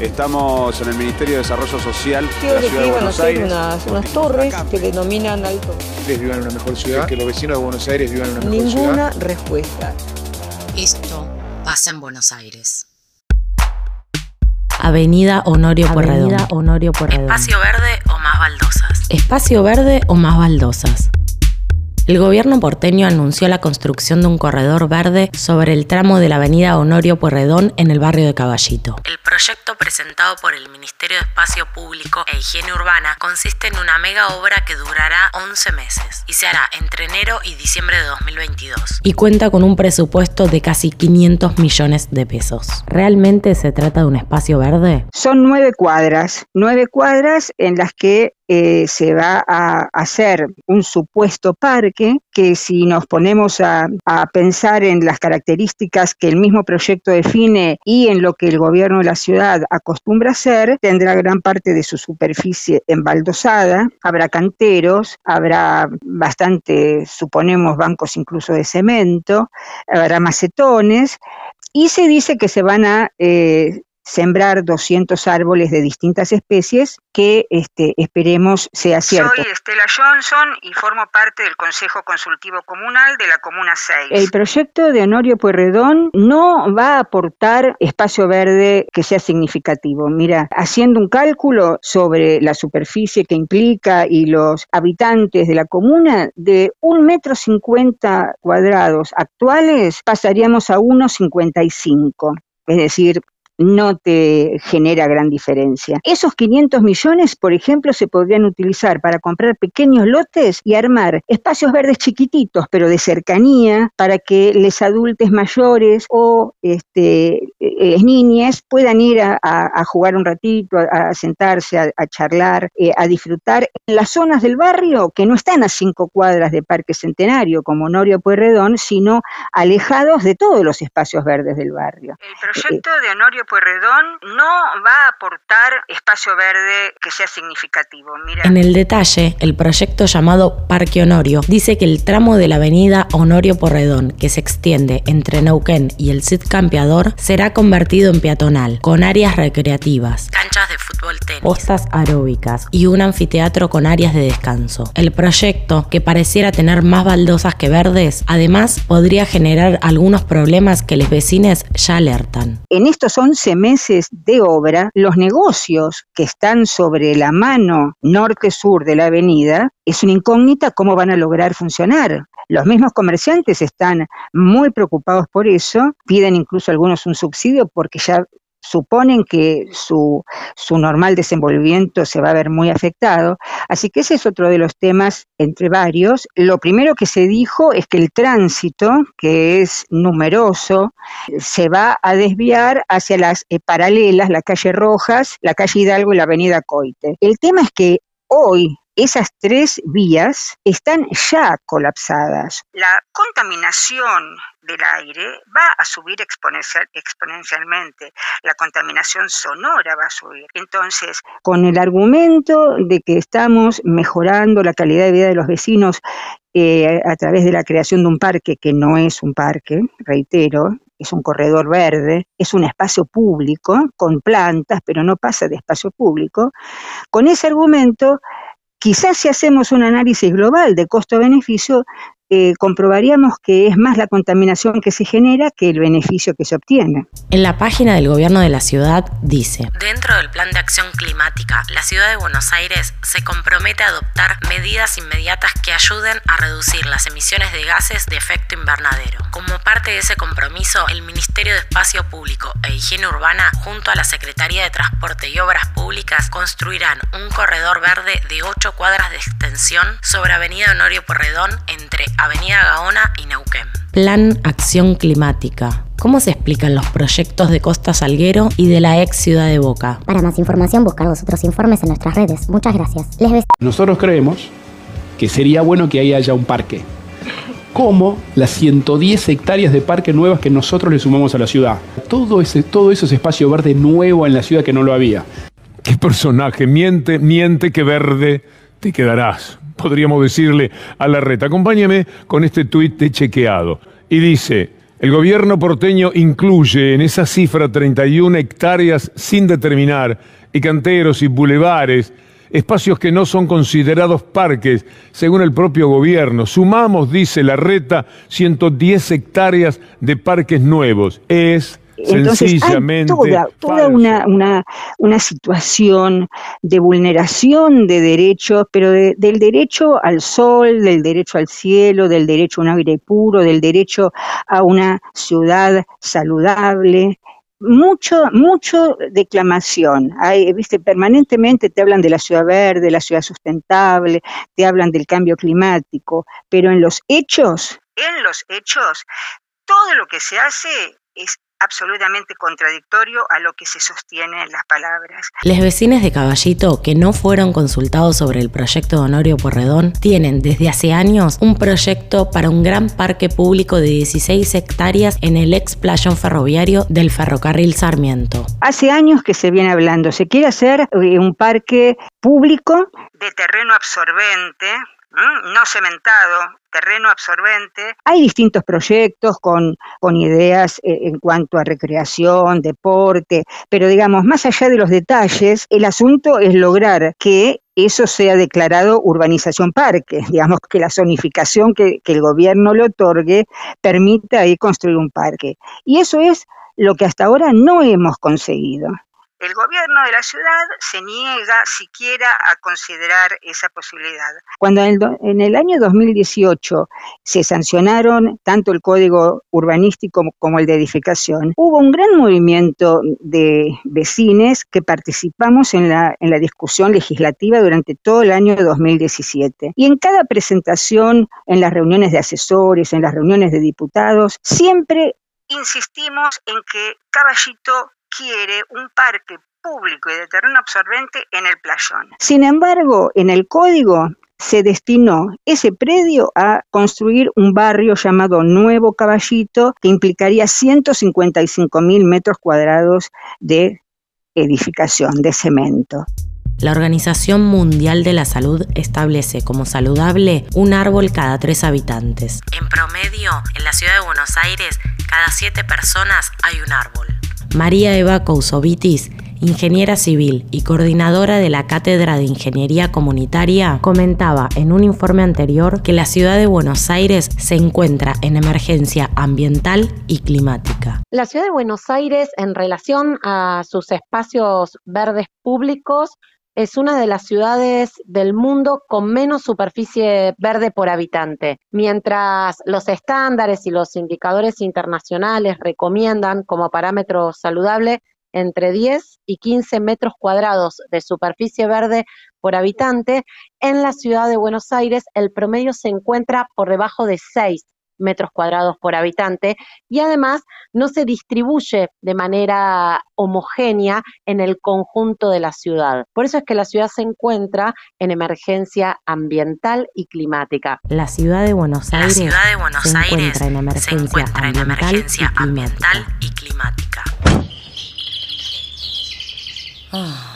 Estamos en el Ministerio de Desarrollo Social de la que Ciudad de Buenos hacer Aires. unas, unas torres que denominan alto. vivan en una mejor ciudad, que los vecinos de Buenos Aires vivan en una mejor ciudad. Ninguna respuesta. Esto pasa en Buenos Aires. Avenida Honorio Porredón. Honorio Espacio verde o más baldosas. Espacio verde o más baldosas. El gobierno porteño anunció la construcción de un corredor verde sobre el tramo de la avenida Honorio Pueyrredón en el barrio de Caballito. El proyecto presentado por el Ministerio de Espacio Público e Higiene Urbana consiste en una mega obra que durará 11 meses y se hará entre enero y diciembre de 2022. Y cuenta con un presupuesto de casi 500 millones de pesos. ¿Realmente se trata de un espacio verde? Son nueve cuadras, nueve cuadras en las que eh, se va a hacer un supuesto parque que si nos ponemos a, pensar en las características que el mismo proyecto define y en lo que el gobierno de la ciudad acostumbra hacer, tendrá gran parte de su superficie embaldosada, habrá canteros, habrá bastante, suponemos, bancos incluso de cemento, habrá macetones y se dice que se van a eh, sembrar 200 árboles de distintas especies que este, esperemos sea cierto. Soy Estela Johnson y formo parte del Consejo Consultivo Comunal de la Comuna 6. El proyecto de Honorio Pueyrredón no va a aportar espacio verde que sea significativo. Mira, haciendo un cálculo sobre la superficie que implica y los habitantes de la comuna, de un metro cincuenta cuadrados actuales pasaríamos a 1,55. Es decir, no te genera gran diferencia. Esos 500 millones, por ejemplo, se podrían utilizar para comprar pequeños lotes y armar espacios verdes chiquititos, pero de cercanía, para que los adultos mayores o este, eh, niñas puedan ir a, jugar un ratito, a, sentarse, a, charlar, eh, a disfrutar en las zonas del barrio que no están a cinco cuadras de Parque Centenario, como Honorio Pueyrredón, sino alejados de todos los espacios verdes del barrio. El proyecto de Honorio Pueyrredón no va a aportar espacio verde que sea significativo. Mira, En el detalle, el proyecto llamado Parque Honorio dice que el tramo de la avenida Honorio Porredón, que se extiende entre Neuquén y el Cid Campeador, será convertido en peatonal, con áreas recreativas, canchas fútbol tenis, postas aeróbicas y un anfiteatro con áreas de descanso. El proyecto, que pareciera tener más baldosas que verdes, además podría generar algunos problemas que los vecinos ya alertan. en estos 11 meses de obra, los negocios que están sobre la mano norte-sur de la avenida, es una incógnita cómo van a lograr funcionar. Los mismos comerciantes están muy preocupados por eso, piden incluso algunos un subsidio porque ya suponen que su, su normal desenvolvimiento se va a ver muy afectado. Así que ese es otro de los temas entre varios. Lo primero que se dijo es que el tránsito, que es numeroso, se va a desviar hacia las eh, paralelas, la calle Rojas, la calle Hidalgo y la avenida Coite. El tema es que hoy esas tres vías están ya colapsadas. La contaminación del aire va a subir exponencial- exponencialmente, la contaminación sonora va a subir. Entonces, con el argumento de que estamos mejorando la calidad de vida de los vecinos eh, a través de la creación de un parque que no es un parque, reitero, es un corredor verde, es un espacio público con plantas, pero no pasa de espacio público. Con ese argumento, quizás si hacemos un análisis global de costo-beneficio, eh, comprobaríamos que es más la contaminación que se genera que el beneficio que se obtiene. En la página del gobierno de la ciudad dice, dentro del plan de acción climática, la ciudad de Buenos Aires se compromete a adoptar medidas inmediatas que ayuden a reducir las emisiones de gases de efecto invernadero. Como parte de ese compromiso, el Ministerio de Espacio Público e Higiene Urbana, junto a la Secretaría de Transporte y Obras Públicas, construirán un corredor verde de 8 cuadras de extensión sobre Avenida Honorio Porredón entre Avenida Gaona y Neuquén. Plan Acción Climática. ¿Cómo se explican los proyectos de Costa Salguero y de la ex ciudad de Boca? Para más información, buscar los otros informes en nuestras redes. Muchas gracias. Les beso. Nosotros creemos que sería bueno que ahí haya un parque. como las 110 hectáreas de parque nuevas que nosotros le sumamos a la ciudad. Todo, ese, todo eso es espacio verde nuevo en la ciudad que no lo había. ¿Qué personaje? Miente, miente que verde te quedarás. Podríamos decirle a la reta. Acompáñame con este tuit chequeado. Y dice, el gobierno porteño incluye en esa cifra 31 hectáreas sin determinar y canteros y bulevares espacios que no son considerados parques, según el propio gobierno. Sumamos, dice la reta, 110 hectáreas de parques nuevos. Es sencillamente toda, una, una, una, situación de vulneración de derechos, pero del derecho al sol, del derecho al cielo, del derecho a un aire puro, del derecho a una ciudad saludable, mucho, mucho declamación. Hay, viste, permanentemente te hablan de la ciudad verde, la ciudad sustentable, te hablan del cambio climático, pero en los hechos, en los hechos, todo lo que se hace es absolutamente contradictorio a lo que se sostiene en las palabras. Los vecinos de Caballito que no fueron consultados sobre el proyecto de Honorio Porredón tienen desde hace años un proyecto para un gran parque público de 16 hectáreas en el ex playón ferroviario del ferrocarril Sarmiento. Hace años que se viene hablando, se quiere hacer eh, un parque público de terreno absorbente, no cementado, terreno absorbente. Hay distintos proyectos con, con ideas eh, en cuanto a recreación, deporte, pero digamos, más allá de los detalles, el asunto es lograr que eso sea declarado urbanización parque, digamos que la zonificación que, que el gobierno le otorgue permita ahí construir un parque. Y eso es lo que hasta ahora no hemos conseguido. El gobierno de la ciudad se niega siquiera a considerar esa posibilidad. Cuando en el, año 2018 se sancionaron tanto el código urbanístico como el de edificación, hubo un gran movimiento de vecines que participamos en la, en la discusión legislativa durante todo el año 2017. Y en cada presentación, en las reuniones de asesores, en las reuniones de diputados, siempre insistimos en que Caballito quiere un parque público y de terreno absorbente en el playón. Sin embargo, en el código se destinó ese predio a construir un barrio llamado Nuevo Caballito, que implicaría 155 mil metros cuadrados de edificación, de cemento. La Organización Mundial de la Salud establece como saludable un árbol cada tres habitantes. En promedio, en la ciudad de Buenos Aires, cada siete personas hay un árbol. María Eva Cousovitis, ingeniera civil y coordinadora de la Cátedra de Ingeniería Comunitaria, comentaba en un informe anterior que la ciudad de Buenos Aires se encuentra en emergencia ambiental y climática. La ciudad de Buenos Aires, en relación a sus espacios verdes públicos, es una de las ciudades del mundo con menos superficie verde por habitante. Mientras los estándares y los indicadores internacionales recomiendan como parámetro saludable entre 10 y 15 metros cuadrados de superficie verde por habitante, en la ciudad de Buenos Aires el promedio se encuentra por debajo de 6 metros cuadrados por habitante y además no se distribuye de manera homogénea en el conjunto de la ciudad. Por eso es que la ciudad se encuentra en emergencia ambiental y climática. La ciudad de Buenos Aires, se, encuentra en emergencia, ambiental, y climática. Ah.